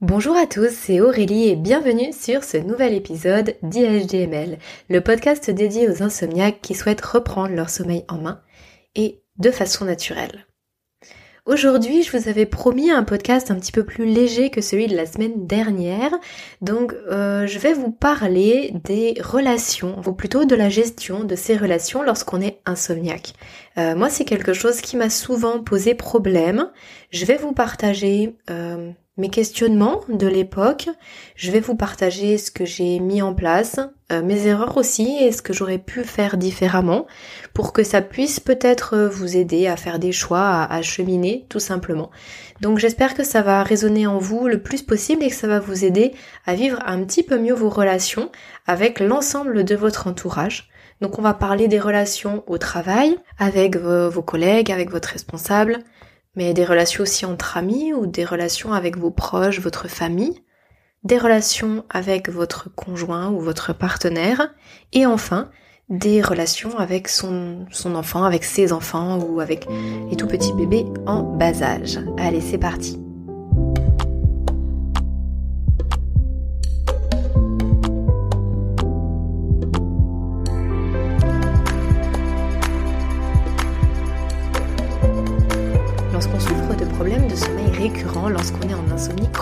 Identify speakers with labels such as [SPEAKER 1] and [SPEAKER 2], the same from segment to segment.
[SPEAKER 1] Bonjour à tous, c'est Aurélie et bienvenue sur ce nouvel épisode d'IHDML, le podcast dédié aux insomniaques qui souhaitent reprendre leur sommeil en main et de façon naturelle. Aujourd'hui, je vous avais promis un podcast un petit peu plus léger que celui de la semaine dernière. Donc, euh, je vais vous parler des relations, ou plutôt de la gestion de ces relations lorsqu'on est insomniaque. Euh, moi, c'est quelque chose qui m'a souvent posé problème. Je vais vous partager euh, mes questionnements de l'époque. Je vais vous partager ce que j'ai mis en place, euh, mes erreurs aussi et ce que j'aurais pu faire différemment pour que ça puisse peut-être vous aider à faire des choix, à, cheminer tout simplement. Donc j'espère que ça va résonner en vous le plus possible et que ça va vous aider à vivre un petit peu mieux vos relations avec l'ensemble de votre entourage. Donc on va parler des relations au travail, avec vos collègues, avec votre responsable, mais des relations aussi entre amis ou des relations avec vos proches, votre famille, des relations avec votre conjoint ou votre partenaire, et enfin des relations avec son, enfant, avec ses enfants ou avec les tout petits bébés en bas âge. Allez, c'est parti.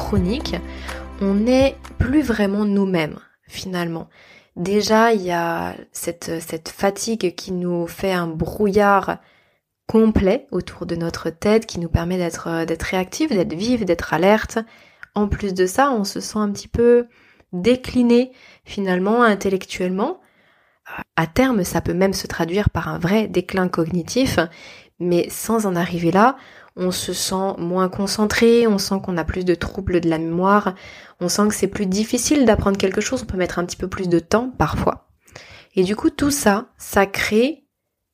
[SPEAKER 1] Chronique, on n'est plus vraiment nous-mêmes finalement. Déjà, il y a cette, fatigue qui nous fait un brouillard complet autour de notre tête, qui nous permet d'être d'être réactif, d'être vif, d'être alerte. En plus de ça, on se sent un petit peu décliné finalement intellectuellement. À terme, ça peut même se traduire par un vrai déclin cognitif, mais sans en arriver là, on se sent moins concentré, on sent qu'on a plus de troubles de la mémoire, on sent que c'est plus difficile d'apprendre quelque chose, on peut mettre un petit peu plus de temps parfois. Et du coup, tout ça, ça crée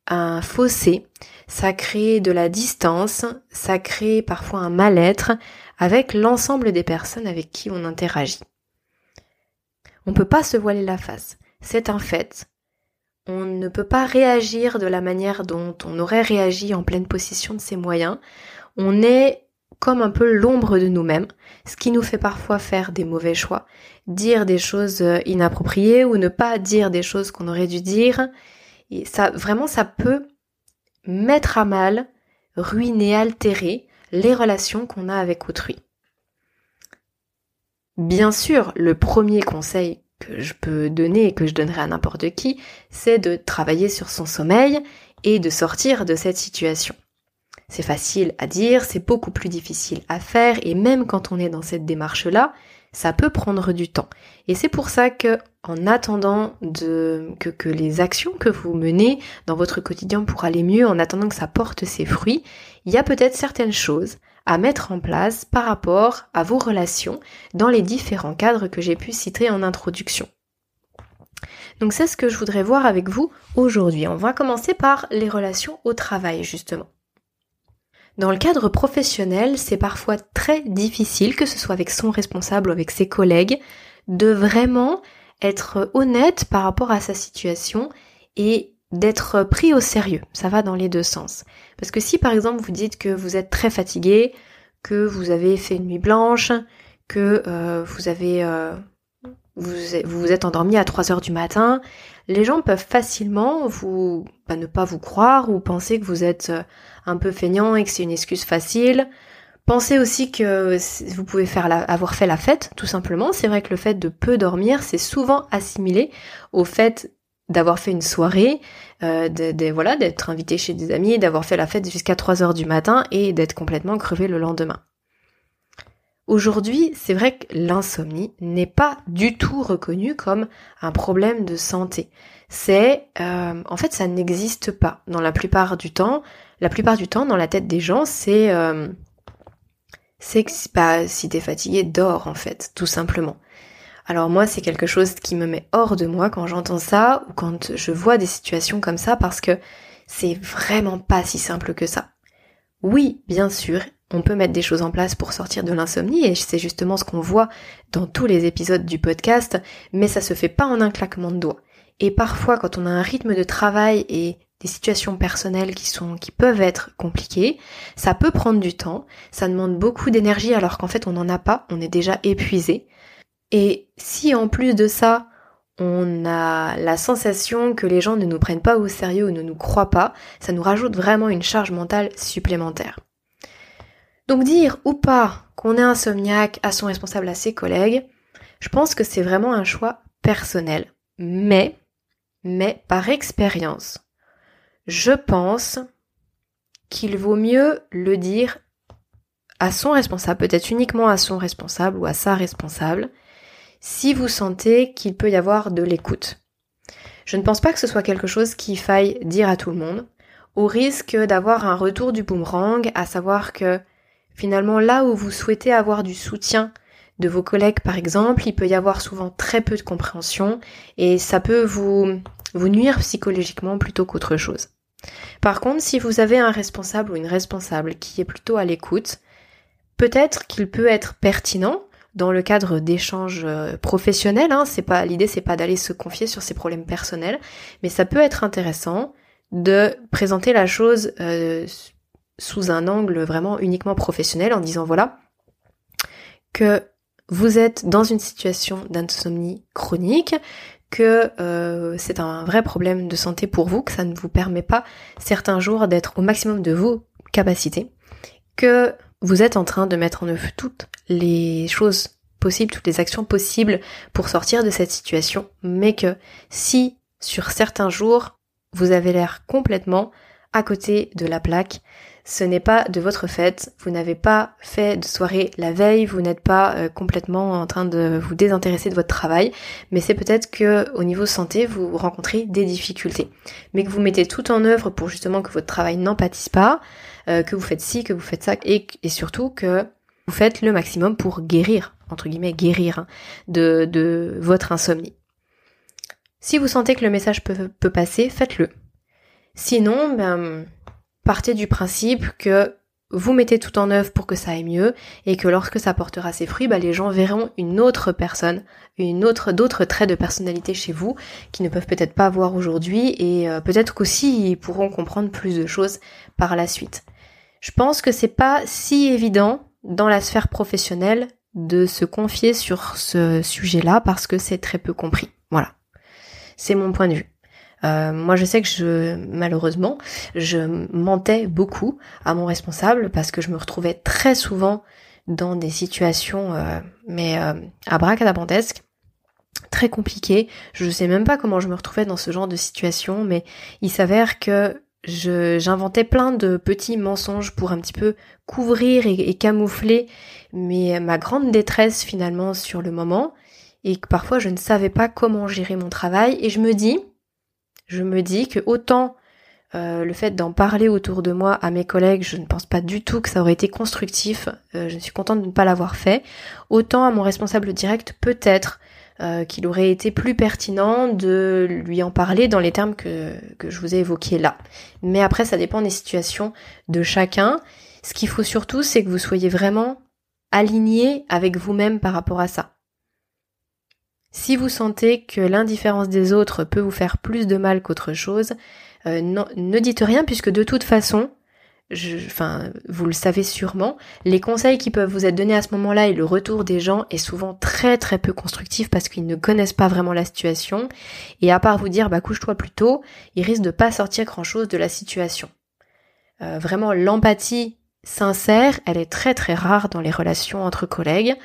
[SPEAKER 1] un fossé, ça crée de la distance, ça crée parfois un mal-être avec l'ensemble des personnes avec qui on interagit. On peut pas se voiler la face. C'est un fait. On ne peut pas réagir de la manière dont on aurait réagi en pleine possession de ses moyens. On est comme un peu l'ombre de nous-mêmes, ce qui nous fait parfois faire des mauvais choix, dire des choses euh, inappropriées ou ne pas dire des choses qu'on aurait dû dire. Et ça, vraiment, ça peut mettre à mal, ruiner, altérer les relations qu'on a avec autrui. Bien sûr, le premier conseil que je peux donner et que je donnerai à n'importe qui, c'est de travailler sur son sommeil et de sortir de cette situation. C'est facile à dire, c'est beaucoup plus difficile à faire et même quand on est dans cette démarche-là, ça peut prendre du temps. Et c'est pour ça que, en attendant que, que les actions que vous menez dans votre quotidien pour aller mieux, en attendant que ça porte ses fruits, il y a peut-être certaines choses à mettre en place par rapport à vos relations dans les différents cadres que j'ai pu citer en introduction. Donc c'est ce que je voudrais voir avec vous aujourd'hui. On va commencer par les relations au travail justement. Dans le cadre professionnel, c'est parfois très difficile, que ce soit avec son responsable ou avec ses collègues, de vraiment être honnête par rapport à sa situation et d'être pris au sérieux. Ça va dans les deux sens. Parce que si par exemple vous dites que vous êtes très fatigué, que vous avez fait une nuit blanche, que euh, vous avez euh, vous, vous êtes endormi à 3 heures du matin, les gens peuvent facilement vous bah, ne pas vous croire ou penser que vous êtes euh, un peu feignant et que c'est une excuse facile. Pensez aussi que vous pouvez faire avoir fait la fête, tout simplement. C'est vrai que le fait de peu dormir, c'est souvent assimilé au fait d'avoir fait une soirée, euh, voilà, d'être invité chez des amis, d'avoir fait la fête jusqu'à 3 heures du matin et d'être complètement crevé le lendemain. Aujourd'hui, c'est vrai que l'insomnie n'est pas du tout reconnue comme un problème de santé. C'est, euh, en fait, ça n'existe pas. Dans la plupart du temps, la plupart du temps, dans la tête des gens, c'est, euh, c'est que bah, si t'es fatigué, dors en fait, tout simplement. Alors moi, c'est quelque chose qui me met hors de moi quand j'entends ça ou quand je vois des situations comme ça parce que c'est vraiment pas si simple que ça. Oui, bien sûr, on peut mettre des choses en place pour sortir de l'insomnie et c'est justement ce qu'on voit dans tous les épisodes du podcast, mais ça se fait pas en un claquement de doigts. Et parfois, quand on a un rythme de travail et des situations personnelles qui sont qui peuvent être compliquées. Ça peut prendre du temps, ça demande beaucoup d'énergie alors qu'en fait on n'en a pas, on est déjà épuisé. Et si en plus de ça, on a la sensation que les gens ne nous prennent pas au sérieux ou ne nous croient pas, ça nous rajoute vraiment une charge mentale supplémentaire. Donc dire ou pas qu'on est insomniaque à son responsable, à ses collègues, je pense que c'est vraiment un choix personnel. Mais, mais par expérience, je pense qu'il vaut mieux le dire à son responsable, peut-être uniquement à son responsable ou à sa responsable, si vous sentez qu'il peut y avoir de l'écoute. Je ne pense pas que ce soit quelque chose qu'il faille dire à tout le monde, au risque d'avoir un retour du boomerang, à savoir que finalement là où vous souhaitez avoir du soutien de vos collègues par exemple, il peut y avoir souvent très peu de compréhension et ça peut vous, vous nuire psychologiquement plutôt qu'autre chose. Par contre, si vous avez un responsable ou une responsable qui est plutôt à l'écoute, peut-être qu'il peut être pertinent dans le cadre d'échanges euh, professionnels. Hein, c'est pas l'idée, c'est pas d'aller se confier sur ses problèmes personnels, mais ça peut être intéressant de présenter la chose euh, sous un angle vraiment uniquement professionnel en disant voilà que vous êtes dans une situation d'insomnie chronique, que euh, c'est un vrai problème de santé pour vous, que ça ne vous permet pas certains jours d'être au maximum de vos capacités, que vous êtes en train de mettre en œuvre toutes les choses possibles, toutes les actions possibles pour sortir de cette situation, mais que si sur certains jours vous avez l'air complètement à côté de la plaque, ce n'est pas de votre fait, vous n'avez pas fait de soirée la veille, vous n'êtes pas euh, complètement en train de vous désintéresser de votre travail, mais c'est peut-être que au niveau santé, vous rencontrez des difficultés, mais que vous mettez tout en œuvre pour justement que votre travail n'en pâtisse pas, euh, que vous faites ci, que vous faites ça, et, surtout que vous faites le maximum pour guérir, entre guillemets guérir, hein, de, de votre insomnie. Si vous sentez que le message peut, peut passer, faites-le. Sinon, ben, partez du principe que vous mettez tout en œuvre pour que ça aille mieux et que lorsque ça portera ses fruits, bah, les gens verront une autre personne, une autre, d'autres traits de personnalité chez vous qui ne peuvent peut-être pas voir aujourd'hui et euh, peut-être qu'aussi ils pourront comprendre plus de choses par la suite. Je pense que c'est pas si évident dans la sphère professionnelle de se confier sur ce sujet-là parce que c'est très peu compris. Voilà. C'est mon point de vue. Euh, moi, je sais que je, malheureusement, je mentais beaucoup à mon responsable parce que je me retrouvais très souvent dans des situations, euh, mais euh, abracadabantesques, très compliquées. Je ne sais même pas comment je me retrouvais dans ce genre de situation, mais il s'avère que j'inventais plein de petits mensonges pour un petit peu couvrir et, et camoufler mais ma grande détresse finalement sur le moment et que parfois je ne savais pas comment gérer mon travail et je me dis je me dis que autant euh, le fait d'en parler autour de moi à mes collègues, je ne pense pas du tout que ça aurait été constructif. Euh, je suis contente de ne pas l'avoir fait. Autant à mon responsable direct, peut-être euh, qu'il aurait été plus pertinent de lui en parler dans les termes que, que je vous ai évoqués là. Mais après, ça dépend des situations de chacun. Ce qu'il faut surtout, c'est que vous soyez vraiment aligné avec vous-même par rapport à ça. Si vous sentez que l'indifférence des autres peut vous faire plus de mal qu'autre chose, euh, ne dites rien puisque de toute façon, enfin, vous le savez sûrement, les conseils qui peuvent vous être donnés à ce moment-là et le retour des gens est souvent très très peu constructif parce qu'ils ne connaissent pas vraiment la situation et à part vous dire bah couche-toi plus tôt, ils risquent de pas sortir grand-chose de la situation. Euh, vraiment, l'empathie sincère, elle est très très rare dans les relations entre collègues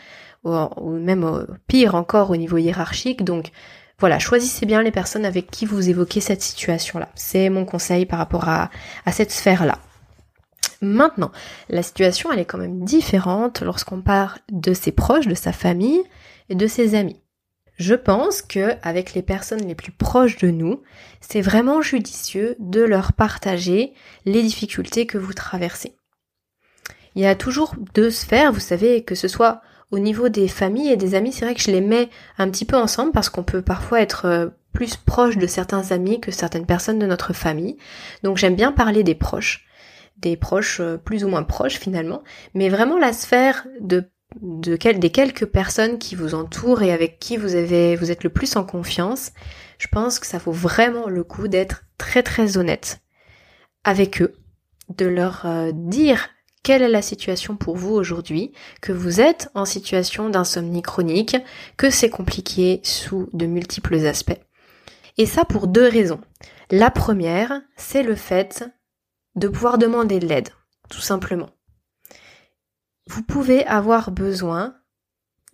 [SPEAKER 1] ou, même pire encore au niveau hiérarchique. Donc voilà, choisissez bien les personnes avec qui vous évoquez cette situation-là. C'est mon conseil par rapport à, cette sphère-là. Maintenant, la situation, elle est quand même différente lorsqu'on parle de ses proches, de sa famille et de ses amis. Je pense que avec les personnes les plus proches de nous, c'est vraiment judicieux de leur partager les difficultés que vous traversez. Il y a toujours deux sphères, vous savez, que ce soit au niveau des familles et des amis, c'est vrai que je les mets un petit peu ensemble parce qu'on peut parfois être euh, plus proche de certains amis que certaines personnes de notre famille. Donc j'aime bien parler des proches, des proches euh, plus ou moins proches finalement, mais vraiment la sphère de de des quelques personnes qui vous entourent et avec qui vous avez vous êtes le plus en confiance, je pense que ça vaut vraiment le coup d'être très très honnête avec eux, de leur euh, dire quelle est la situation pour vous aujourd'hui, que vous êtes en situation d'insomnie chronique, que c'est compliqué sous de multiples aspects. Et ça pour deux raisons. La première, c'est le fait de pouvoir demander de l'aide, tout simplement. Vous pouvez avoir besoin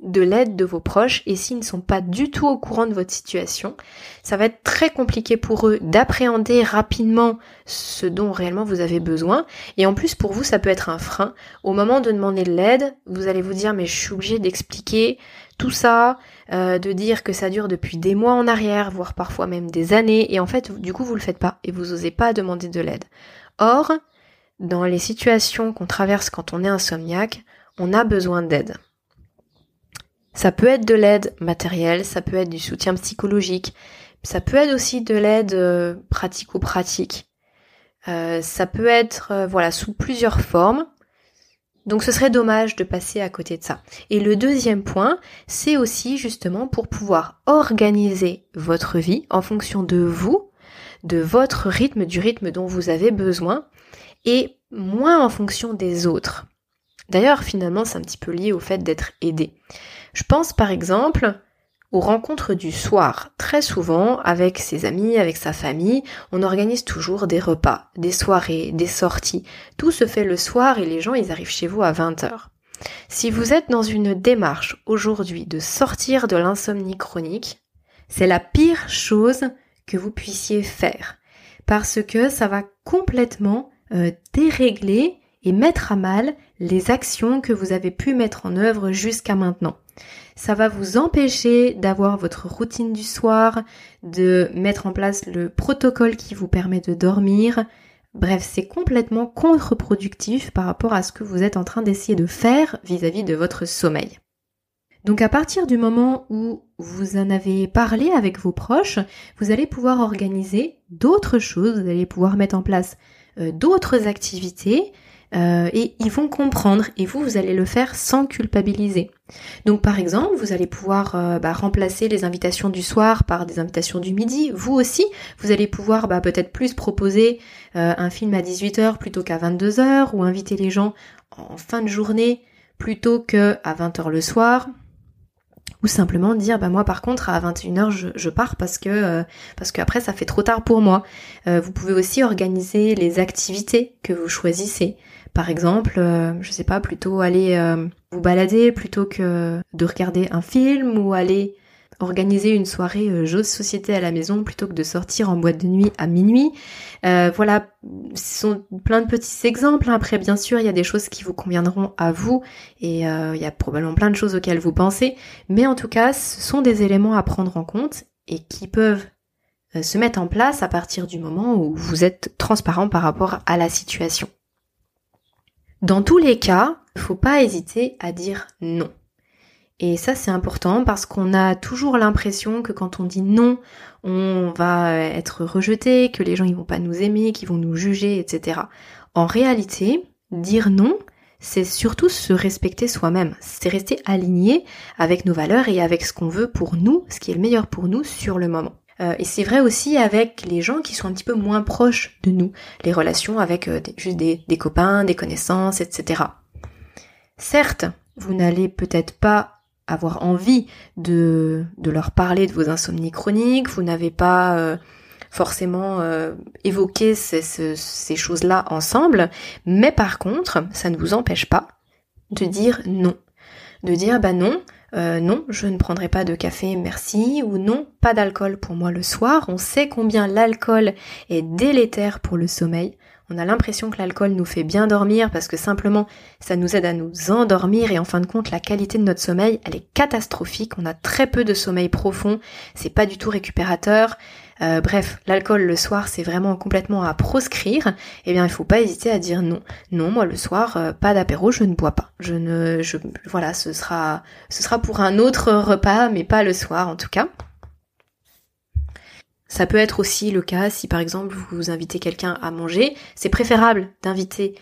[SPEAKER 1] de l'aide de vos proches et s'ils ne sont pas du tout au courant de votre situation, ça va être très compliqué pour eux d'appréhender rapidement ce dont réellement vous avez besoin et en plus pour vous ça peut être un frein. Au moment de demander de l'aide, vous allez vous dire mais je suis obligé d'expliquer tout ça, euh, de dire que ça dure depuis des mois en arrière, voire parfois même des années et en fait du coup vous le faites pas et vous osez pas demander de l'aide. Or, dans les situations qu'on traverse quand on est insomniaque, on a besoin d'aide. Ça peut être de l'aide matérielle, ça peut être du soutien psychologique, ça peut être aussi de l'aide euh, pratico-pratique. Euh, ça peut être euh, voilà sous plusieurs formes. Donc ce serait dommage de passer à côté de ça. Et le deuxième point, c'est aussi justement pour pouvoir organiser votre vie en fonction de vous, de votre rythme, du rythme dont vous avez besoin, et moins en fonction des autres. D'ailleurs, finalement, c'est un petit peu lié au fait d'être aidé. Je pense par exemple aux rencontres du soir. Très souvent, avec ses amis, avec sa famille, on organise toujours des repas, des soirées, des sorties. Tout se fait le soir et les gens, ils arrivent chez vous à 20h. Si vous êtes dans une démarche aujourd'hui de sortir de l'insomnie chronique, c'est la pire chose que vous puissiez faire. Parce que ça va complètement euh, dérégler et mettre à mal les actions que vous avez pu mettre en œuvre jusqu'à maintenant. Ça va vous empêcher d'avoir votre routine du soir, de mettre en place le protocole qui vous permet de dormir. Bref, c'est complètement contre-productif par rapport à ce que vous êtes en train d'essayer de faire vis-à-vis de votre sommeil. Donc à partir du moment où vous en avez parlé avec vos proches, vous allez pouvoir organiser d'autres choses, vous allez pouvoir mettre en place euh, d'autres activités euh, et ils vont comprendre et vous, vous allez le faire sans culpabiliser. Donc par exemple, vous allez pouvoir euh, bah, remplacer les invitations du soir par des invitations du midi. Vous aussi, vous allez pouvoir bah, peut-être plus proposer euh, un film à 18h plutôt qu'à 22h ou inviter les gens en fin de journée plutôt que à 20h le soir ou simplement dire bah moi par contre à 21h je, je pars parce que parce qu'après ça fait trop tard pour moi. vous pouvez aussi organiser les activités que vous choisissez. Par exemple, euh, je sais pas, plutôt aller euh, vous balader plutôt que de regarder un film ou aller organiser une soirée euh, de société à la maison plutôt que de sortir en boîte de nuit à minuit. voilà, ce sont plein de petits exemples. Après, bien sûr, il y a des choses qui vous conviendront à vous et il y a probablement plein de choses auxquelles vous pensez. Mais en tout cas, ce sont des éléments à prendre en compte et qui peuvent se mettre en place à partir du moment où vous êtes transparent par rapport à la situation. Dans tous les cas, il faut pas hésiter à dire non. Et ça c'est important parce qu'on a toujours l'impression que quand on dit non, on va être rejeté, que les gens ils vont pas nous aimer, qu'ils vont nous juger, etc. En réalité, dire non, c'est surtout se respecter soi-même. C'est rester aligné avec nos valeurs et avec ce qu'on veut pour nous, ce qui est le meilleur pour nous sur le moment. Euh, et c'est vrai aussi avec les gens qui sont un petit peu moins proches de nous, les relations avec euh, juste des, des copains, des connaissances, etc. Certes, vous n'allez peut-être pas avoir envie de, de leur parler de vos insomnies chroniques, vous n'avez pas euh, forcément évoqué ces, ces choses-là ensemble, mais par contre, ça ne vous empêche pas de dire non. De dire bah non, euh, non, je ne prendrai pas de café, merci, ou non, pas d'alcool pour moi le soir. On sait combien l'alcool est délétère pour le sommeil. On a l'impression que l'alcool nous fait bien dormir parce que simplement ça nous aide à nous endormir et en fin de compte la qualité de notre sommeil elle est catastrophique. On a très peu de sommeil profond, c'est pas du tout récupérateur. Euh, bref, l'alcool le soir, c'est vraiment complètement à proscrire. Eh bien, il faut pas hésiter à dire non. Non, moi le soir, euh, pas d'apéro, je ne bois pas. Je ne, je, voilà, ce sera, ce sera pour un autre repas, mais pas le soir en tout cas. Ça peut être aussi le cas si par exemple vous invitez quelqu'un à manger. C'est préférable d'inviter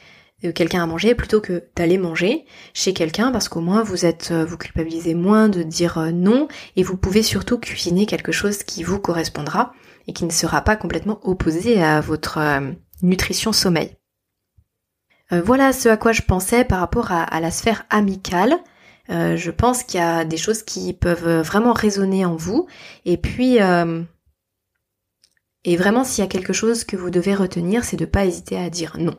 [SPEAKER 1] euh, quelqu'un à manger plutôt que d'aller manger chez quelqu'un parce qu'au moins vous êtes vous culpabilisez moins de dire non et vous pouvez surtout cuisiner quelque chose qui vous correspondra et qui ne sera pas complètement opposé à votre euh, nutrition sommeil. Euh, voilà ce à quoi je pensais par rapport à, la sphère amicale. Euh, je pense qu'il y a des choses qui peuvent vraiment résonner en vous. Et puis, et vraiment, s'il y a quelque chose que vous devez retenir, c'est de pas hésiter à dire non.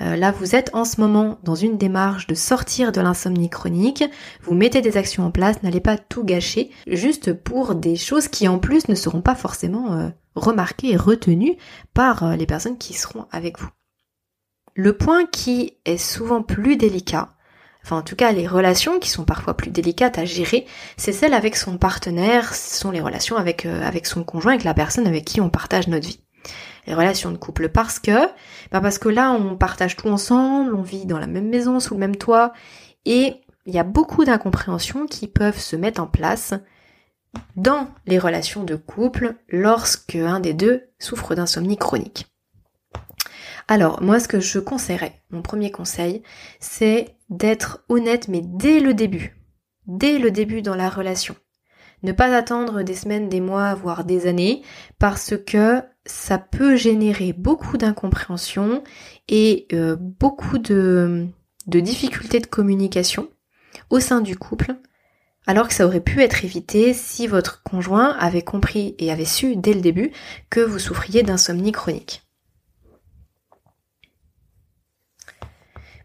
[SPEAKER 1] Euh, là, vous êtes en ce moment dans une démarche de sortir de l'insomnie chronique. Vous mettez des actions en place, n'allez pas tout gâcher, juste pour des choses qui en plus ne seront pas forcément euh, remarquées et retenues par euh, les personnes qui seront avec vous. Le point qui est souvent plus délicat, enfin en tout cas les relations qui sont parfois plus délicates à gérer, c'est celle avec son partenaire, ce sont les relations avec, avec son conjoint, avec la personne avec qui on partage notre vie les relations de couple parce que, bah parce que là on partage tout ensemble, on vit dans la même maison, sous le même toit, et il y a beaucoup d'incompréhensions qui peuvent se mettre en place dans les relations de couple lorsque un des deux souffre d'insomnie chronique. Alors, moi, ce que je conseillerais, mon premier conseil, c'est d'être honnête, mais dès le début. Dès le début dans la relation. Ne pas attendre des semaines, des mois, voire des années, parce que ça peut générer beaucoup d'incompréhension et euh, beaucoup de, de difficultés de communication au sein du couple, alors que ça aurait pu être évité si votre conjoint avait compris et avait su dès le début que vous souffriez d'insomnie chronique.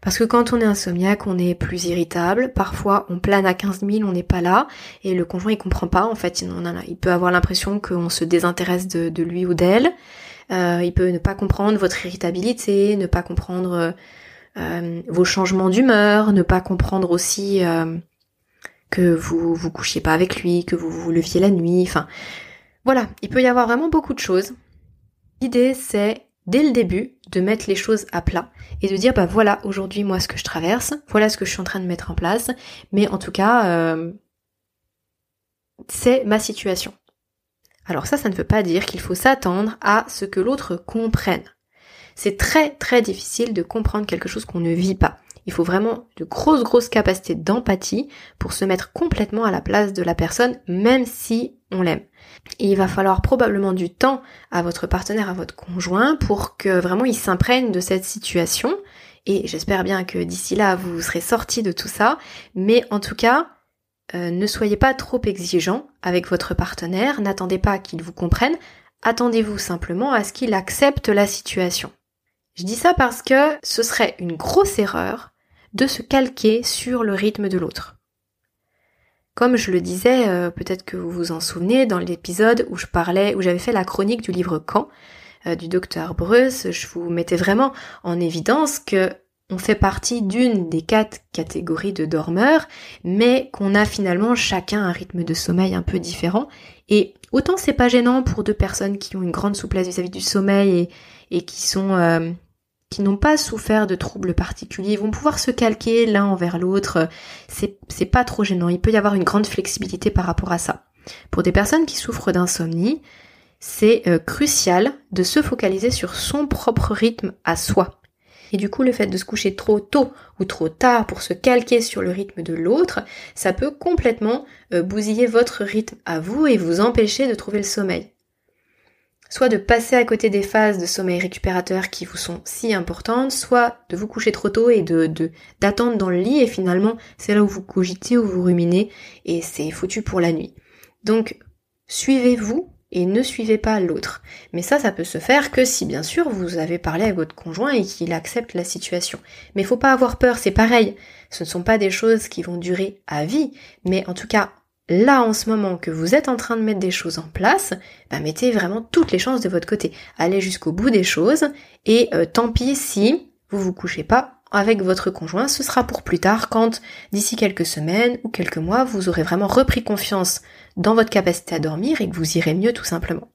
[SPEAKER 1] Parce que quand on est insomniaque, on est plus irritable. Parfois, on plane à 15 000, on n'est pas là. Et le conjoint, il comprend pas. En fait, il, peut avoir l'impression qu'on se désintéresse de, lui ou d'elle. Euh, il peut ne pas comprendre votre irritabilité, ne pas comprendre euh, vos changements d'humeur, ne pas comprendre aussi euh, que vous vous couchiez pas avec lui, que vous vous leviez la nuit. Enfin, voilà, il peut y avoir vraiment beaucoup de choses. L'idée, c'est dès le début de mettre les choses à plat et de dire bah voilà aujourd'hui moi ce que je traverse, voilà ce que je suis en train de mettre en place, mais en tout cas euh, c'est ma situation. Alors ça ça ne veut pas dire qu'il faut s'attendre à ce que l'autre comprenne. C'est très très difficile de comprendre quelque chose qu'on ne vit pas. Il faut vraiment de grosses grosses capacités d'empathie pour se mettre complètement à la place de la personne même si on l'aime. Il va falloir probablement du temps à votre partenaire, à votre conjoint, pour que vraiment il s'imprègne de cette situation. Et j'espère bien que d'ici là, vous serez sorti de tout ça. Mais en tout cas, euh, ne soyez pas trop exigeant avec votre partenaire, n'attendez pas qu'il vous comprenne, attendez-vous simplement à ce qu'il accepte la situation. Je dis ça parce que ce serait une grosse erreur de se calquer sur le rythme de l'autre. Comme je le disais, euh, peut-être que vous vous en souvenez, dans l'épisode où je parlais, où j'avais fait la chronique du livre Quand euh, du docteur Breus, je vous mettais vraiment en évidence que on fait partie d'une des quatre catégories de dormeurs, mais qu'on a finalement chacun un rythme de sommeil un peu différent. Et autant c'est pas gênant pour deux personnes qui ont une grande souplesse vis-à-vis du sommeil et, qui sont euh, qui n'ont pas souffert de troubles particuliers vont pouvoir se calquer l'un envers l'autre. C'est, pas trop gênant. Il peut y avoir une grande flexibilité par rapport à ça. Pour des personnes qui souffrent d'insomnie, c'est euh, crucial de se focaliser sur son propre rythme à soi. Et du coup, le fait de se coucher trop tôt ou trop tard pour se calquer sur le rythme de l'autre, ça peut complètement euh, bousiller votre rythme à vous et vous empêcher de trouver le sommeil soit de passer à côté des phases de sommeil récupérateur qui vous sont si importantes, soit de vous coucher trop tôt et de d'attendre dans le lit et finalement c'est là où vous cogitez, où vous ruminez et c'est foutu pour la nuit. Donc suivez-vous et ne suivez pas l'autre. Mais ça, ça peut se faire que si bien sûr vous avez parlé avec votre conjoint et qu'il accepte la situation. Mais faut pas avoir peur, c'est pareil. Ce ne sont pas des choses qui vont durer à vie, mais en tout cas là en ce moment que vous êtes en train de mettre des choses en place, bah, mettez vraiment toutes les chances de votre côté. Allez jusqu'au bout des choses et euh, tant pis si vous vous couchez pas avec votre conjoint, ce sera pour plus tard quand d'ici quelques semaines ou quelques mois vous aurez vraiment repris confiance dans votre capacité à dormir et que vous irez mieux tout simplement.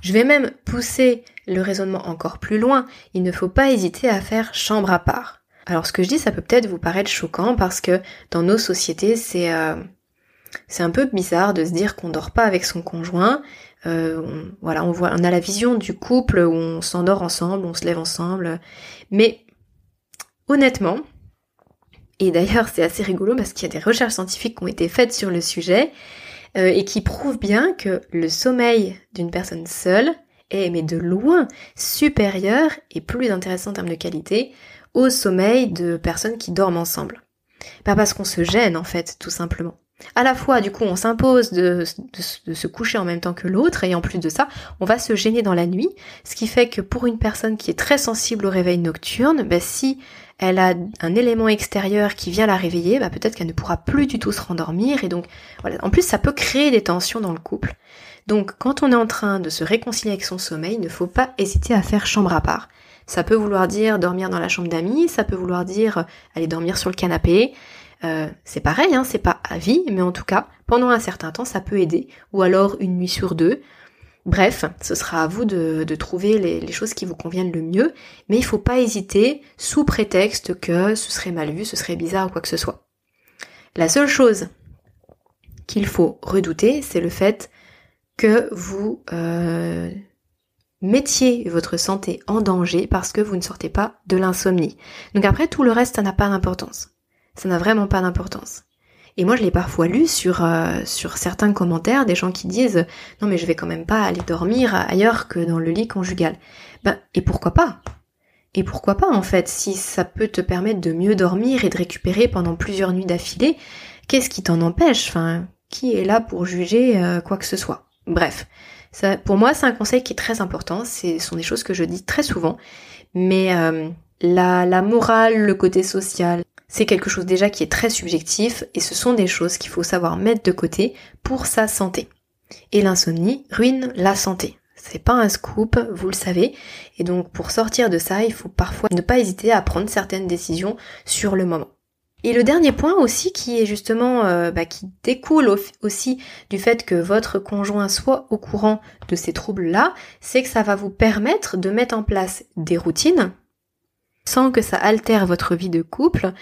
[SPEAKER 1] Je vais même pousser le raisonnement encore plus loin, il ne faut pas hésiter à faire chambre à part. Alors ce que je dis, ça peut peut-être vous paraître choquant parce que dans nos sociétés, c'est euh, un peu bizarre de se dire qu'on dort pas avec son conjoint. Euh, voilà, on voit, on a la vision du couple où on s'endort ensemble, on se lève ensemble. Mais honnêtement, et d'ailleurs c'est assez rigolo parce qu'il y a des recherches scientifiques qui ont été faites sur le sujet euh, et qui prouvent bien que le sommeil d'une personne seule est mais de loin supérieur et plus intéressant en termes de qualité au sommeil de personnes qui dorment ensemble. Pas parce qu'on se gêne en fait, tout simplement. À la fois, du coup, on s'impose de, se coucher en même temps que l'autre, et en plus de ça, on va se gêner dans la nuit, ce qui fait que pour une personne qui est très sensible au réveil nocturne, bah, si elle a un élément extérieur qui vient la réveiller, bah, peut-être qu'elle ne pourra plus du tout se rendormir, et donc voilà. En plus, ça peut créer des tensions dans le couple. Donc, quand on est en train de se réconcilier avec son sommeil, il ne faut pas hésiter à faire chambre à part. Ça peut vouloir dire dormir dans la chambre d'amis, ça peut vouloir dire aller dormir sur le canapé, euh, c'est pareil, hein, c'est pas à vie, mais en tout cas, pendant un certain temps, ça peut aider. Ou alors une nuit sur deux. Bref, ce sera à vous de, trouver les, choses qui vous conviennent le mieux, mais il faut pas hésiter sous prétexte que ce serait mal vu, ce serait bizarre ou quoi que ce soit. La seule chose qu'il faut redouter, c'est le fait que vous euh, mettiez votre santé en danger parce que vous ne sortez pas de l'insomnie. Donc après, tout le reste, ça n'a pas d'importance ça n'a vraiment pas d'importance. Et moi, je l'ai parfois lu sur euh, sur certains commentaires des gens qui disent non mais je vais quand même pas aller dormir ailleurs que dans le lit conjugal. Ben et pourquoi pas? Et pourquoi pas en fait si ça peut te permettre de mieux dormir et de récupérer pendant plusieurs nuits d'affilée, qu'est-ce qui t'en empêche? Enfin, qui est là pour juger euh, quoi que ce soit? Bref, pour moi, c'est un conseil qui est très important. Ce sont des choses que je dis très souvent, mais euh, la morale, le côté social, c'est quelque chose déjà qui est très subjectif et ce sont des choses qu'il faut savoir mettre de côté pour sa santé. Et l'insomnie ruine la santé. C'est pas un scoop, vous le savez. Et donc pour sortir de ça, il faut parfois ne pas hésiter à prendre certaines décisions sur le moment. Et le dernier point aussi qui est justement euh, bah, qui découle aussi du fait que votre conjoint soit au courant de ces troubles-là, c'est que ça va vous permettre de mettre en place des routines sans que ça altère votre vie de couple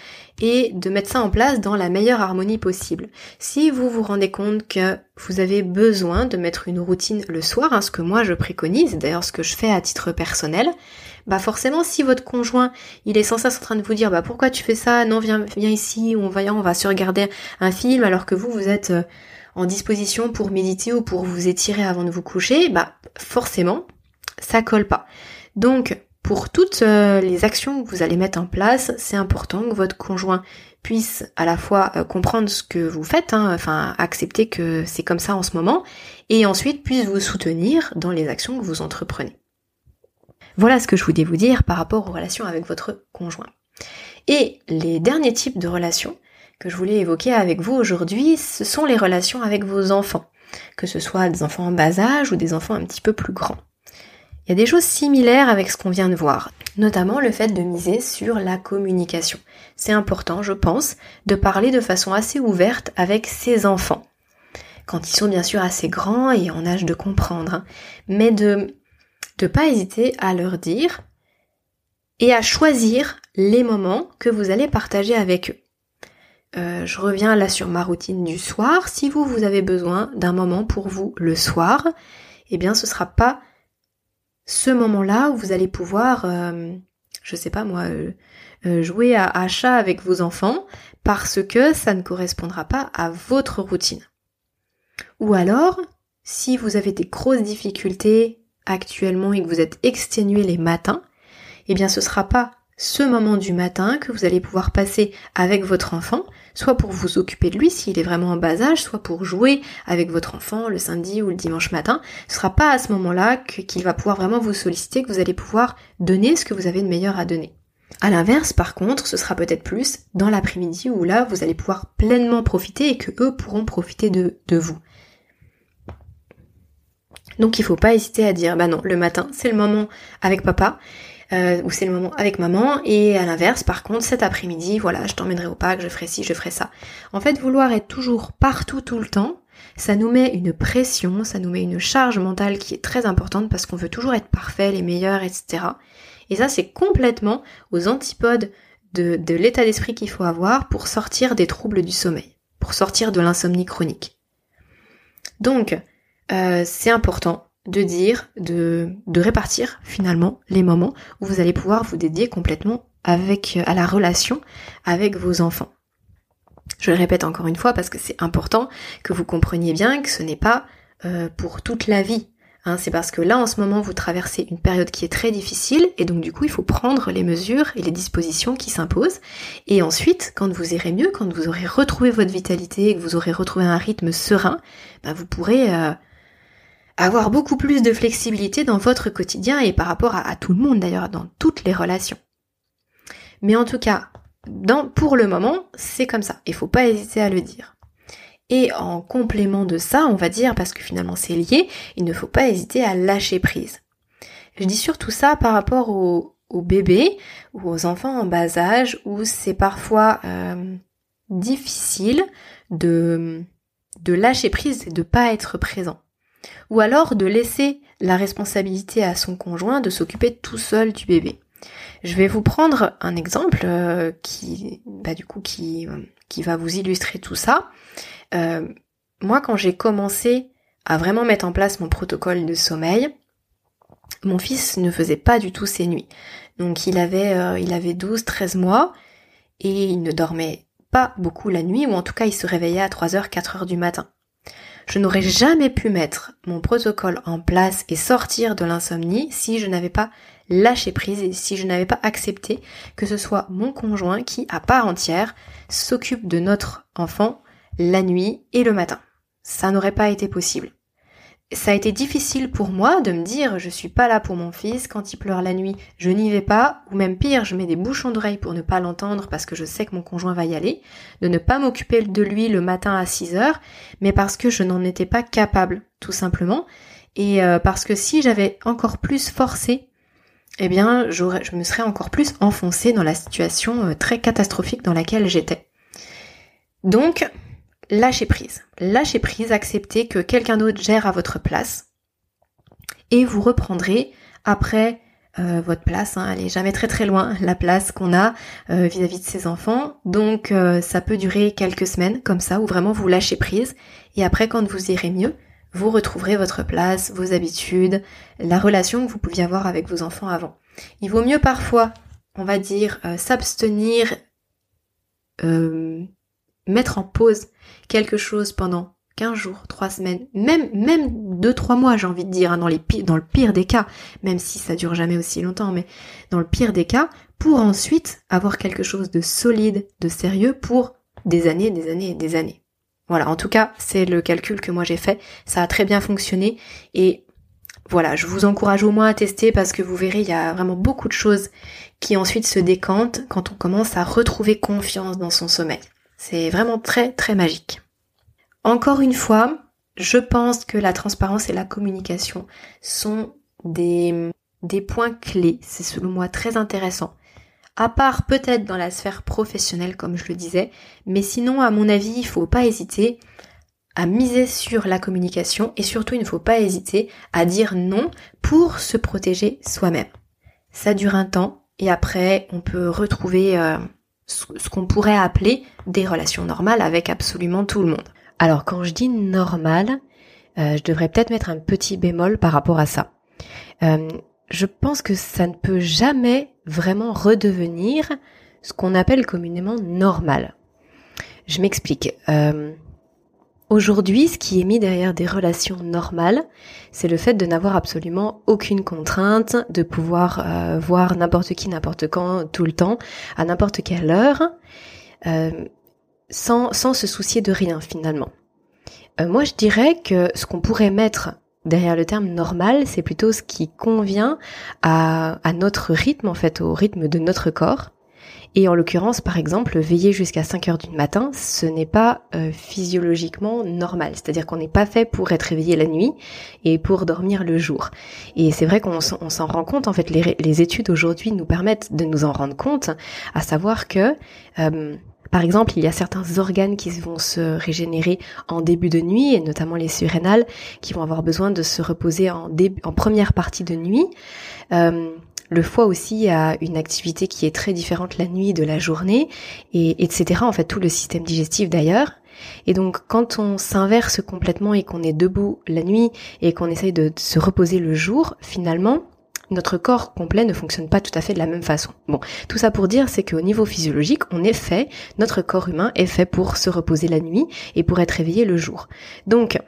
[SPEAKER 1] et de mettre ça en place dans la meilleure harmonie possible. Si vous vous rendez compte que vous avez besoin de mettre une routine le soir, hein, ce que moi je préconise, d'ailleurs ce que je fais à titre personnel, bah forcément si votre conjoint il est sans cesse en train de vous dire bah pourquoi tu fais ça, non viens, viens ici, on va, on va se regarder un film alors que vous vous êtes euh, en disposition pour méditer ou pour vous étirer avant de vous coucher, bah forcément ça colle pas. Donc pour toutes euh, les actions que vous allez mettre en place, c'est important que votre conjoint puisse à la fois euh, comprendre ce que vous faites, hein, enfin accepter que c'est comme ça en ce moment, et ensuite puisse vous soutenir dans les actions que vous entreprenez. Voilà ce que je voulais vous dire par rapport aux relations avec votre conjoint. Et les derniers types de relations que je voulais évoquer avec vous aujourd'hui, ce sont les relations avec vos enfants, que ce soit des enfants en bas âge ou des enfants un petit peu plus grands. Il y a des choses similaires avec ce qu'on vient de voir, notamment le fait de miser sur la communication. C'est important, je pense, de parler de façon assez ouverte avec ses enfants. Quand ils sont bien sûr assez grands et en âge de comprendre, hein. mais de ne pas hésiter à leur dire et à choisir les moments que vous allez partager avec eux. Euh, je reviens là sur ma routine du soir. Si vous, vous avez besoin d'un moment pour vous le soir, eh bien ce sera pas ce moment-là où vous allez pouvoir, euh, je sais pas moi, euh, euh, jouer à achat avec vos enfants parce que ça ne correspondra pas à votre routine. Ou alors, si vous avez des grosses difficultés actuellement et que vous êtes exténué les matins, eh bien ce sera pas ce moment du matin que vous allez pouvoir passer avec votre enfant, soit pour vous occuper de lui s'il est vraiment en bas âge, soit pour jouer avec votre enfant le samedi ou le dimanche matin. Ce sera pas à ce moment-là qu'il va pouvoir vraiment vous solliciter, que vous allez pouvoir donner ce que vous avez de meilleur à donner. À l'inverse, par contre, ce sera peut-être plus dans l'après-midi où là, vous allez pouvoir pleinement profiter et que eux pourront profiter de, de vous. Donc il faut pas hésiter à dire, bah non, le matin, c'est le moment avec papa, euh, ou c'est le moment avec maman, et à l'inverse, par contre, cet après-midi, voilà, je t'emmènerai au parc, je ferai ci, je ferai ça. En fait, vouloir être toujours partout tout le temps, ça nous met une pression, ça nous met une charge mentale qui est très importante parce qu'on veut toujours être parfait, les meilleurs, etc. Et ça, c'est complètement aux antipodes de, de l'état d'esprit qu'il faut avoir pour sortir des troubles du sommeil, pour sortir de l'insomnie chronique. Donc, euh, c'est important de dire, de, de répartir finalement les moments où vous allez pouvoir vous dédier complètement avec, à la relation avec vos enfants. Je le répète encore une fois parce que c'est important que vous compreniez bien que ce n'est pas euh, pour toute la vie. Hein, c'est parce que là, en ce moment, vous traversez une période qui est très difficile et donc du coup, il faut prendre les mesures et les dispositions qui s'imposent. Et ensuite, quand vous irez mieux, quand vous aurez retrouvé votre vitalité et que vous aurez retrouvé un rythme serein, bah, vous pourrez euh, avoir beaucoup plus de flexibilité dans votre quotidien et par rapport à, tout le monde d'ailleurs, dans toutes les relations. Mais en tout cas, pour le moment, c'est comme ça. Il faut pas hésiter à le dire. Et en complément de ça, on va dire, parce que finalement c'est lié, il ne faut pas hésiter à lâcher prise. Je dis surtout ça par rapport aux, bébés ou aux enfants en bas âge où c'est parfois euh, difficile de, de lâcher prise et de pas être présent. Ou alors de laisser la responsabilité à son conjoint de s'occuper tout seul du bébé. Je vais vous prendre un exemple euh, qui, bah, du coup, qui, va vous illustrer tout ça. Euh, moi, quand j'ai commencé à vraiment mettre en place mon protocole de sommeil, mon fils ne faisait pas du tout ses nuits. Donc il avait, euh, il avait 12, 13 mois et il ne dormait pas beaucoup la nuit ou en tout cas il se réveillait à 3h, 4h du matin. Je n'aurais jamais pu mettre mon protocole en place et sortir de l'insomnie si je n'avais pas lâché prise et si je n'avais pas accepté que ce soit mon conjoint qui, à part entière, s'occupe de notre enfant la nuit et le matin. Ça n'aurait pas été possible. Ça a été difficile pour moi de me dire je suis pas là pour mon fils, quand il pleure la nuit, je n'y vais pas, ou même pire, je mets des bouchons d'oreilles pour ne pas l'entendre parce que je sais que mon conjoint va y aller, de ne pas m'occuper de lui le matin à 6 heures, mais parce que je n'en étais pas capable, tout simplement, et euh, parce que si j'avais encore plus forcé, eh bien, je me serais encore plus enfoncée dans la situation euh, très catastrophique dans laquelle j'étais. Donc, lâchez prise. Lâchez prise, acceptez que quelqu'un d'autre gère à votre place et vous reprendrez après euh, votre place. Hein, elle est jamais très très loin, la place qu'on a euh, vis-à-vis de ses enfants. Donc euh, ça peut durer quelques semaines comme ça où vraiment vous lâchez prise et après quand vous irez mieux, vous retrouverez votre place, vos habitudes, la relation que vous pouviez avoir avec vos enfants avant. Il vaut mieux parfois, on va dire, s'abstenir mettre en pause quelque chose pendant 15 jours, 3 semaines, même même 2 3 mois, j'ai envie de dire hein, dans les dans le pire des cas, même si ça dure jamais aussi longtemps mais dans le pire des cas pour ensuite avoir quelque chose de solide, de sérieux pour des années, des années et des années. Voilà, en tout cas, c'est le calcul que moi j'ai fait, ça a très bien fonctionné et voilà, je vous encourage au moins à tester parce que vous verrez, il y a vraiment beaucoup de choses qui ensuite se décantent quand on commence à retrouver confiance dans son sommeil. C'est vraiment très très magique. Encore une fois, je pense que la transparence et la communication sont des, des points clés. C'est selon moi très intéressant. À part peut-être dans la sphère professionnelle, comme je le disais, mais sinon, à mon avis, il faut pas hésiter à miser sur la communication et surtout, il ne faut pas hésiter à dire non pour se protéger soi-même. Ça dure un temps et après, on peut retrouver euh, ce qu'on pourrait appeler des relations normales avec absolument tout le monde. Alors quand je dis normal, euh, je devrais peut-être mettre un petit bémol par rapport à ça. Euh, je pense que ça ne peut jamais vraiment redevenir ce qu'on appelle communément normal. Je m'explique. Euh, Aujourd'hui, ce qui est mis derrière des relations normales, c'est le fait de n'avoir absolument aucune contrainte, de pouvoir euh, voir n'importe qui, n'importe quand, tout le temps, à n'importe quelle heure, euh, sans, sans se soucier de rien finalement. Euh, moi, je dirais que ce qu'on pourrait mettre derrière le terme normal, c'est plutôt ce qui convient à, à notre rythme, en fait, au rythme de notre corps, et en l'occurrence, par exemple, veiller jusqu'à 5 heures du matin, ce n'est pas euh, physiologiquement normal. C'est-à-dire qu'on n'est pas fait pour être réveillé la nuit et pour dormir le jour. Et c'est vrai qu'on s'en rend compte, en fait, les, études aujourd'hui nous permettent de nous en rendre compte, à savoir que... Euh, par exemple, il y a certains organes qui vont se régénérer en début de nuit, et notamment les surrénales, qui vont avoir besoin de se reposer en, en première partie de nuit. Euh, le foie aussi a une activité qui est très différente la nuit de la journée, et etc. En fait, tout le système digestif d'ailleurs. Et donc, quand on s'inverse complètement et qu'on est debout la nuit et qu'on essaye de se reposer le jour, finalement, notre corps complet ne fonctionne pas tout à fait de la même façon. Bon, tout ça pour dire, c'est qu'au niveau physiologique, on est fait, notre corps humain est fait pour se reposer la nuit et pour être réveillé le jour. Donc,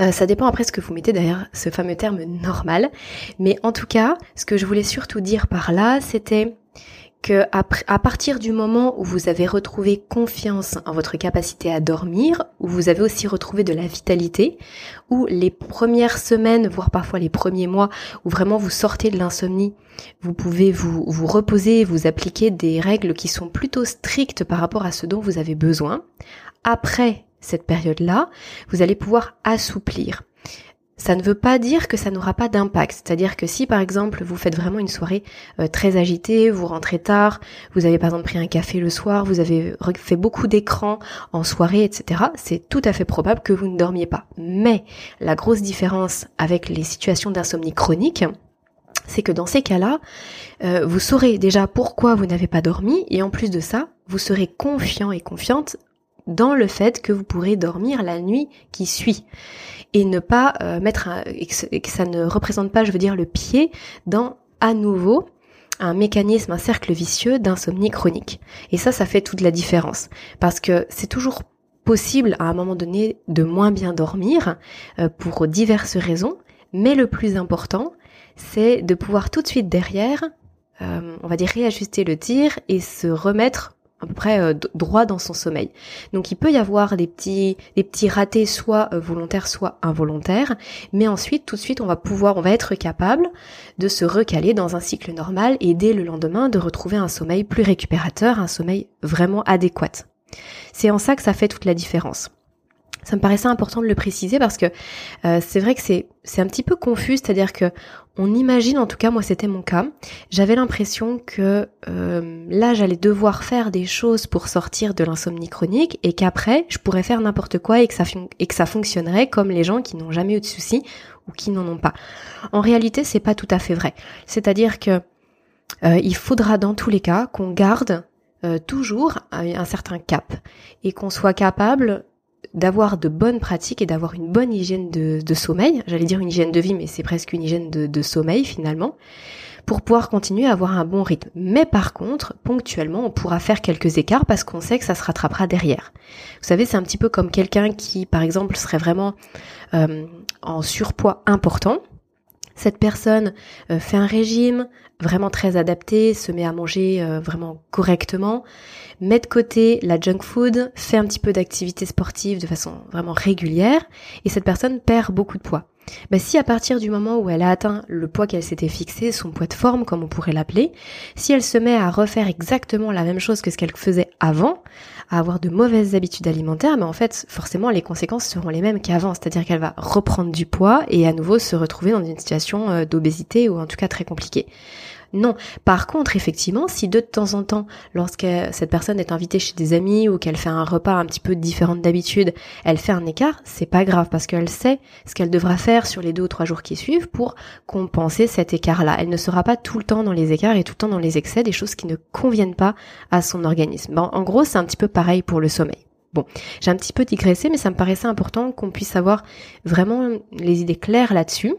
[SPEAKER 1] Euh, ça dépend après ce que vous mettez derrière ce fameux terme normal. Mais en tout cas, ce que je voulais surtout dire par là, c'était que à, partir du moment où vous avez retrouvé confiance en votre capacité à dormir, où vous avez aussi retrouvé de la vitalité, où les premières semaines, voire parfois les premiers mois, où vraiment vous sortez de l'insomnie, vous pouvez vous, vous reposer, vous appliquer des règles qui sont plutôt strictes par rapport à ce dont vous avez besoin. Après cette période-là, vous allez pouvoir assouplir ça ne veut pas dire que ça n'aura pas d'impact. C'est-à-dire que si par exemple vous faites vraiment une soirée euh, très agitée, vous rentrez tard, vous avez par exemple pris un café le soir, vous avez fait beaucoup d'écrans en soirée, etc., c'est tout à fait probable que vous ne dormiez pas. Mais la grosse différence avec les situations d'insomnie chronique, c'est que dans ces cas-là, euh, vous saurez déjà pourquoi vous n'avez pas dormi et en plus de ça, vous serez confiant et confiante dans le fait que vous pourrez dormir la nuit qui suit et ne pas euh, mettre et, que, ça ne représente pas, je veux dire, le pied dans à nouveau un mécanisme, un cercle vicieux d'insomnie chronique. Et ça, ça fait toute la différence parce que c'est toujours possible à un moment donné de moins bien dormir euh, pour diverses raisons, mais le plus important, c'est de pouvoir tout de suite derrière, euh, on va dire réajuster le tir et se remettre à peu près euh, droit dans son sommeil. Donc il peut y avoir des petits des petits ratés soit euh, volontaires soit involontaires, mais ensuite tout de suite on va pouvoir on va être capable de se recaler dans un cycle normal et dès le lendemain de retrouver un sommeil plus récupérateur, un sommeil vraiment adéquat. C'est en ça que ça fait toute la différence. Ça me paraissait important de le préciser parce que euh, c'est vrai que c'est c'est un petit peu confus, c'est-à-dire que on imagine, en tout cas moi c'était mon cas, j'avais l'impression que euh, là j'allais devoir faire des choses pour sortir de l'insomnie chronique et qu'après je pourrais faire n'importe quoi et que ça et que ça fonctionnerait comme les gens qui n'ont jamais eu de soucis ou qui n'en ont pas. En réalité c'est pas tout à fait vrai. C'est-à-dire que euh, il faudra dans tous les cas qu'on garde toujours un certain cap et qu'on soit capable d'avoir de bonnes pratiques et d'avoir une bonne hygiène de, sommeil, j'allais dire une hygiène de vie, mais c'est presque une hygiène de, sommeil finalement, pour pouvoir continuer à avoir un bon rythme. Mais par contre, ponctuellement, on pourra faire quelques écarts parce qu'on sait que ça se rattrapera derrière. Vous savez, c'est un petit peu comme quelqu'un qui, par exemple, serait vraiment euh, en surpoids important. Cette personne euh, fait un régime vraiment très adapté, se met à manger euh, vraiment correctement, met de côté la junk food, fait un petit peu d'activité sportive de façon vraiment régulière, et cette personne perd beaucoup de poids. Bah, si à partir du moment où elle a atteint le poids qu'elle s'était fixé, son poids de forme comme on pourrait l'appeler, si elle se met à refaire exactement la même chose que ce qu'elle faisait avant, à avoir de mauvaises habitudes alimentaires, mais en fait forcément les conséquences seront les mêmes qu'avant, c'est-à-dire qu'elle va reprendre du poids et à nouveau se retrouver dans une situation euh, d'obésité ou en tout cas très compliquée. Non. Par contre, effectivement, si de temps en temps, lorsque cette personne est invitée chez des amis ou qu'elle fait un repas un petit peu différent d'habitude, elle fait un écart, c'est pas grave parce qu'elle sait ce qu'elle devra faire sur les deux ou trois jours qui suivent pour compenser cet écart-là. Elle ne sera pas tout le temps dans les écarts et tout le temps dans les excès, des choses qui ne conviennent pas à son organisme. en gros, c'est un petit peu pareil pour le sommeil. Bon, j'ai un petit peu digressé, mais ça me paraissait important qu'on puisse avoir vraiment les idées claires là-dessus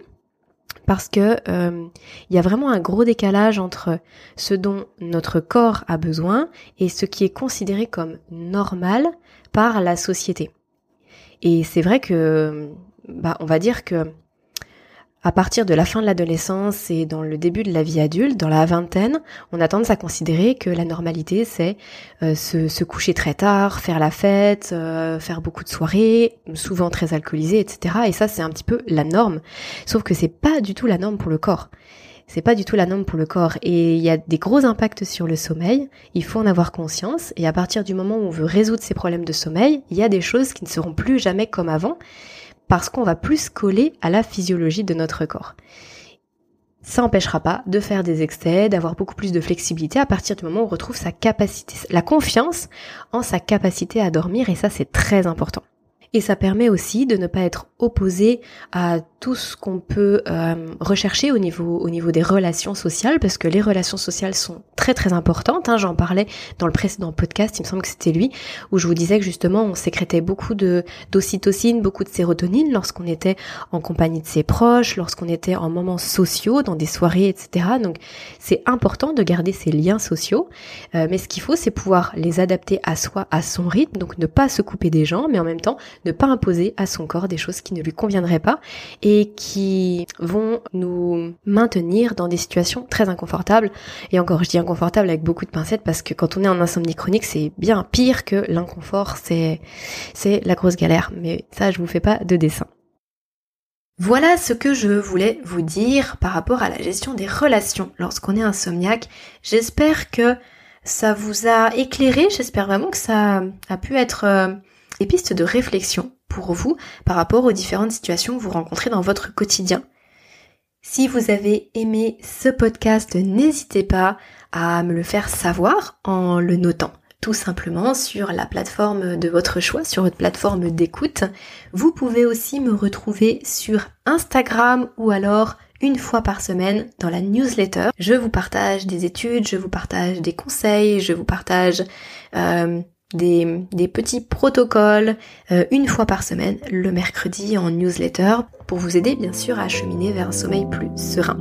[SPEAKER 1] parce que euh, il y a vraiment un gros décalage entre ce dont notre corps a besoin et ce qui est considéré comme normal par la société. Et c'est vrai que, bah, on va dire que à partir de la fin de l'adolescence et dans le début de la vie adulte, dans la vingtaine, on a tendance à considérer que la normalité, c'est euh, se, coucher très tard, faire la fête, euh, faire beaucoup de soirées, souvent très alcoolisé, etc. Et ça, c'est un petit peu la norme. Sauf que c'est pas du tout la norme pour le corps. C'est pas du tout la norme pour le corps. Et il y a des gros impacts sur le sommeil. Il faut en avoir conscience. Et à partir du moment où on veut résoudre ces problèmes de sommeil, il y a des choses qui ne seront plus jamais comme avant parce qu'on va plus coller à la physiologie de notre corps. Ça n'empêchera pas de faire des excès, d'avoir beaucoup plus de flexibilité à partir du moment où on retrouve sa capacité, la confiance en sa capacité à dormir et ça c'est très important. Et ça permet aussi de ne pas être opposé à tout ce qu'on peut euh, rechercher au niveau, au niveau des relations sociales, parce que les relations sociales sont très très importantes. Hein. J'en parlais dans le précédent podcast, il me semble que c'était lui, où je vous disais que justement on sécrétait beaucoup de d'ocytocine, beaucoup de sérotonine lorsqu'on était en compagnie de ses proches, lorsqu'on était en moments sociaux, dans des soirées, etc. Donc c'est important de garder ces liens sociaux, euh, mais ce qu'il faut c'est pouvoir les adapter à soi, à son rythme, donc ne pas se couper des gens, mais en même temps ne pas imposer à son corps des choses qui ne lui conviendraient pas et qui vont nous maintenir dans des situations très inconfortables. Et encore, je dis inconfortable avec beaucoup de pincettes parce que quand on est en insomnie chronique, c'est bien pire que l'inconfort, c'est, c'est la grosse galère. Mais ça, je vous fais pas de dessin. Voilà ce que je voulais vous dire par rapport à la gestion des relations lorsqu'on est insomniaque. J'espère que ça vous a éclairé, j'espère vraiment que ça a pu être euh, pistes de réflexion pour vous par rapport aux différentes situations que vous rencontrez dans votre quotidien. Si vous avez aimé ce podcast, n'hésitez pas à me le faire savoir en le notant tout simplement sur la plateforme de votre choix, sur votre plateforme d'écoute. Vous pouvez aussi me retrouver sur Instagram ou alors une fois par semaine dans la newsletter. Je vous partage des études, je vous partage des conseils, je vous partage euh, des, petits protocoles euh, une fois par semaine, le mercredi en newsletter, pour vous aider bien sûr à cheminer vers un sommeil plus serein.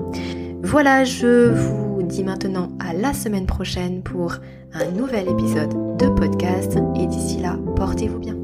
[SPEAKER 1] Voilà, je vous dis maintenant à la semaine prochaine pour un nouvel épisode de podcast et d'ici là, portez-vous bien.